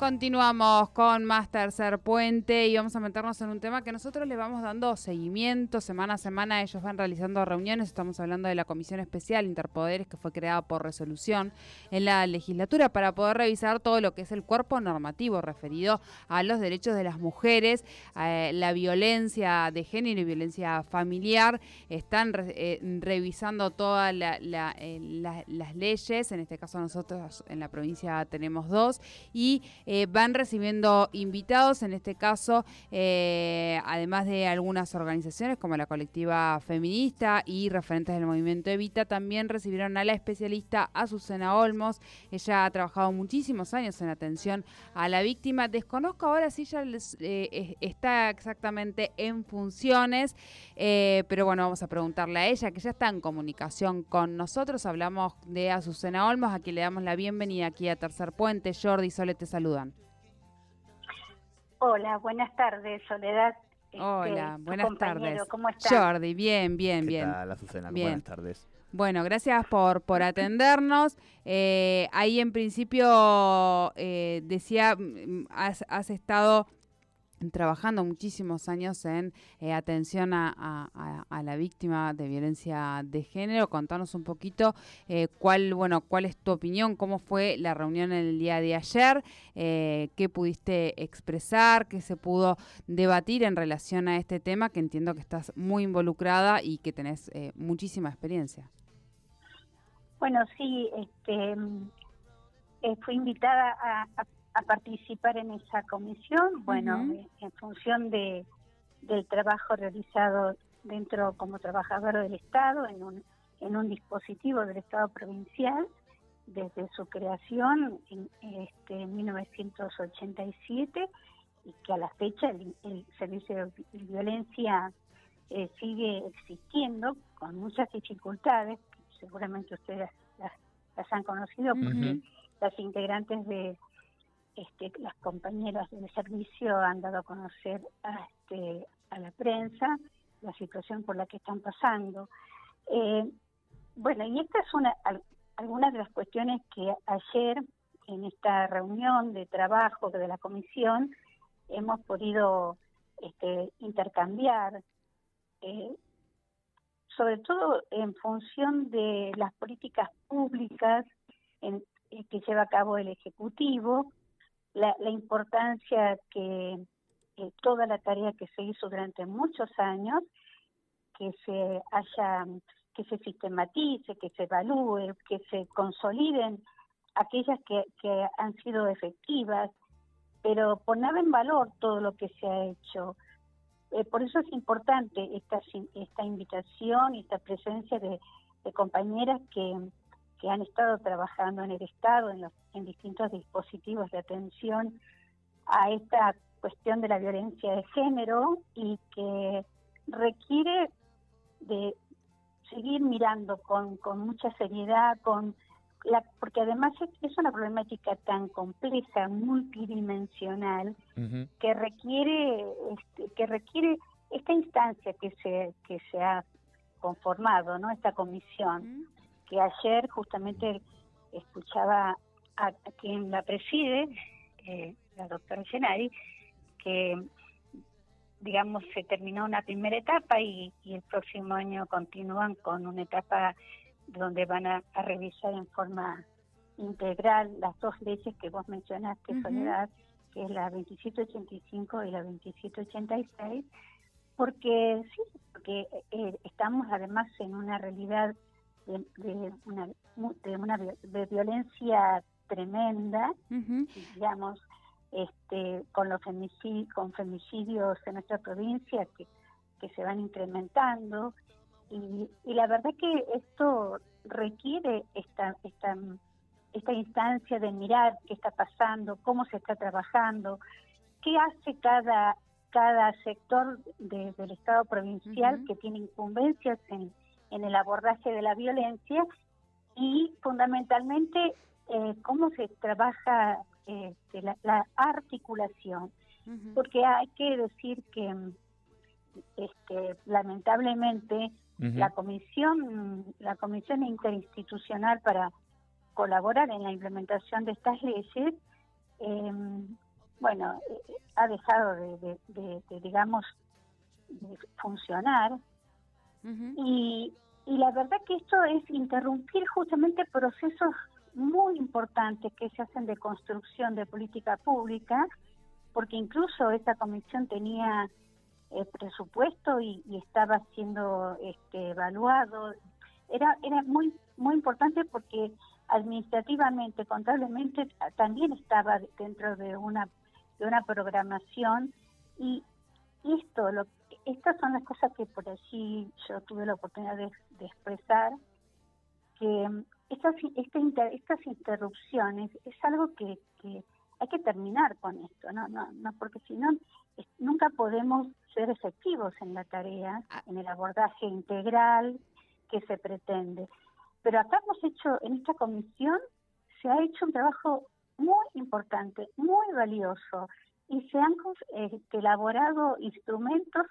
Continuamos con más Tercer Puente y vamos a meternos en un tema que nosotros le vamos dando seguimiento semana a semana. Ellos van realizando reuniones. Estamos hablando de la Comisión Especial Interpoderes que fue creada por resolución en la legislatura para poder revisar todo lo que es el cuerpo normativo referido a los derechos de las mujeres, eh, la violencia de género y violencia familiar. Están eh, revisando todas eh, las leyes. En este caso nosotros en la provincia tenemos dos y eh, van recibiendo invitados, en este caso, eh, además de algunas organizaciones como la colectiva feminista y referentes del movimiento Evita, también recibieron a la especialista Azucena Olmos. Ella ha trabajado muchísimos años en atención a la víctima. Desconozco ahora si ella eh, está exactamente en funciones, pero bueno, vamos a preguntarle a ella, que ya está en comunicación con nosotros. Hablamos de Azucena Olmos, a quien le damos la bienvenida aquí a Tercer Puente. Jordi Sole te saluda. Hola, buenas tardes, Soledad. Este, Hola, buenas tardes. ¿Cómo estás? Jordi, bien, bien, ¿Qué bien. Tal, Azucena? Buenas tardes. Bueno, gracias por, por atendernos. Eh, ahí en principio eh, decía, mm, has, has estado trabajando muchísimos años en eh, atención a, la víctima de violencia de género. Contanos un poquito eh, cuál, bueno, cuál es tu opinión, cómo fue la reunión en el día de ayer, eh, qué pudiste expresar, qué se pudo debatir en relación a este tema, que entiendo que estás muy involucrada y que tenés muchísima experiencia. Bueno, sí, este, fui invitada a a participar en esa comisión, bueno, en función de del trabajo realizado dentro como trabajador del Estado en un, en un dispositivo del Estado provincial desde su creación en, este, 1987 y que a la fecha el, servicio de violencia eh, sigue existiendo con muchas dificultades, seguramente ustedes las, han conocido porque las integrantes de este, las compañeras del servicio han dado a conocer a, este, a la prensa la situación por la que están pasando. Eh, bueno, y esta es una algunas de las cuestiones que ayer en esta reunión de trabajo de la comisión hemos podido este, intercambiar, eh, sobre todo en función de las políticas públicas eh, que lleva a cabo el Ejecutivo la, importancia que toda la tarea que se hizo durante muchos años, que se haya, que se sistematice, que se evalúe, que se consoliden aquellas que, que han sido efectivas, pero poner en valor todo lo que se ha hecho. Eh, por eso es importante esta, esta invitación y esta presencia de compañeras que, que han estado trabajando en el Estado, en, los, en distintos dispositivos de atención a esta cuestión de la violencia de género y que requiere de seguir mirando con, con mucha seriedad, con la, porque además es, una problemática tan compleja, multidimensional, que requiere este, que requiere esta instancia que se que se ha conformado, no esta comisión, que ayer justamente escuchaba a, quien la preside, eh, la doctora Genari, que digamos se terminó una primera etapa y, el próximo año continúan con una etapa donde van a, revisar en forma integral las dos leyes que vos mencionaste, Soledad, que es la 2785 y la 2786, porque sí, porque eh, estamos además en una realidad de, una, de una de violencia tremenda, digamos, este, con los femicidios, con femicidios en nuestra provincia que, que se van incrementando. Y, y la verdad que esto requiere esta, esta esta instancia de mirar qué está pasando, cómo se está trabajando, qué hace cada, cada sector del Estado provincial que tiene incumbencias en, en, el abordaje de la violencia y fundamentalmente eh, cómo se trabaja este, la, articulación. Porque hay que decir que este, lamentablemente la comisión la comisión interinstitucional para colaborar en la implementación de estas leyes em, bueno ha dejado de, digamos funcionar y, y la verdad que esto es interrumpir justamente procesos muy importantes que se hacen de construcción de política pública porque incluso esta comisión tenía eh, presupuesto y, estaba siendo este, evaluado. Era, era muy, muy importante porque administrativamente, contablemente, también estaba dentro de una, de una programación y esto, lo, estas son las cosas que por allí yo tuve la oportunidad de, expresar, que estas, estas interrupciones es algo que, que hay que terminar con esto, no, no, no porque si no nunca podemos ser efectivos en la tarea, ah. en el abordaje integral que se pretende. Pero acá hemos hecho, en esta comisión, se ha hecho un trabajo muy importante, muy valioso, y se han este, elaborado instrumentos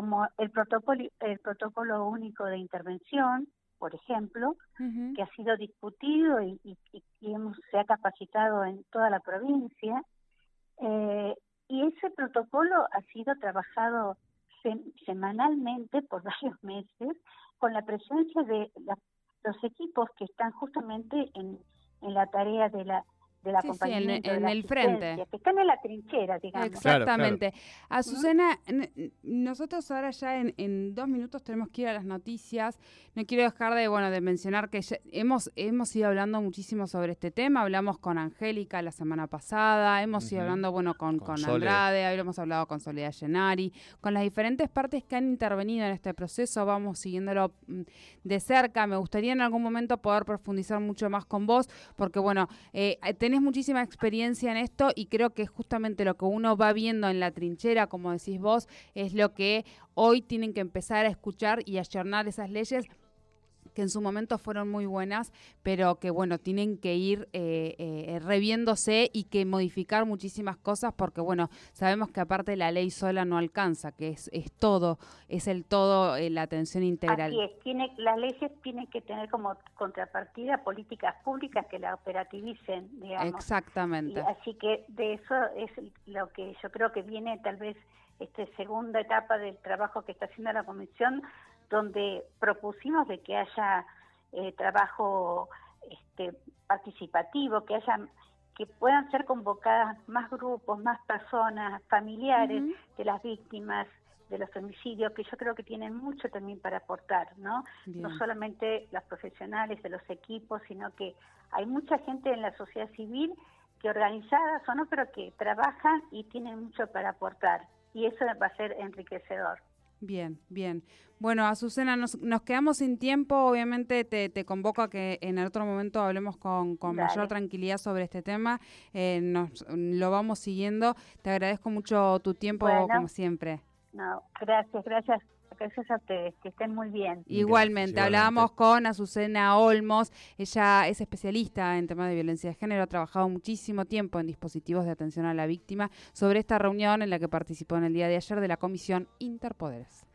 como el protocolo, el protocolo único de intervención, por ejemplo, que ha sido discutido y, hemos, se ha capacitado en toda la provincia, eh, y ese protocolo ha sido trabajado semanalmente por varios meses con la presencia de los equipos que están justamente en, en la tarea de la de la en, el frente. Que están en la trinchera, digamos. Exactamente. Azucena, nosotros ahora ya en, dos minutos tenemos que ir a las noticias. No quiero dejar de, bueno, de mencionar que hemos, hemos ido hablando muchísimo sobre este tema. Hablamos con Angélica la semana pasada, hemos ido hablando, bueno, con, con, Andrade, habíamos hablado con Soledad Llenari, con las diferentes partes que han intervenido en este proceso. Vamos siguiéndolo mm, de cerca. Me gustaría en algún momento poder profundizar mucho más con vos, porque, bueno, eh, tenés muchísima experiencia en esto y creo que justamente lo que uno va viendo en la trinchera, como decís vos, es lo que hoy tienen que empezar a escuchar y a ayornar esas leyes que en su momento fueron muy buenas, pero que bueno, tienen que ir eh, eh, reviéndose y que modificar muchísimas cosas porque bueno, sabemos que aparte la ley sola no alcanza, que es, es todo, es el todo, eh, la atención integral. Así es, tiene, las leyes tienen que tener como contrapartida políticas públicas que la operativicen, digamos. Exactamente. así que de eso es lo que yo creo que viene tal vez esta segunda etapa del trabajo que está haciendo la Comisión, donde propusimos de que haya eh, trabajo este, participativo, que haya que puedan ser convocadas más grupos, más personas, familiares de las víctimas de los homicidios, que yo creo que tienen mucho también para aportar, ¿no? No solamente los profesionales de los equipos, sino que hay mucha gente en la sociedad civil que organizadas o no, pero que trabajan y tienen mucho para aportar. Y eso va a ser enriquecedor. Bien, bien. Bueno, Azucena, nos, nos quedamos sin tiempo. Obviamente te, te, convoco a que en otro momento hablemos con, con mayor tranquilidad sobre este tema. Eh, nos, lo vamos siguiendo. Te agradezco mucho tu tiempo, como siempre. No, gracias, gracias gracias a ustedes, que estén muy bien. Igualmente, hablábamos con Azucena Olmos, ella es especialista en temas de violencia de género, ha trabajado muchísimo tiempo en dispositivos de atención a la víctima sobre esta reunión en la que participó en el día de ayer de la Comisión Interpoderes.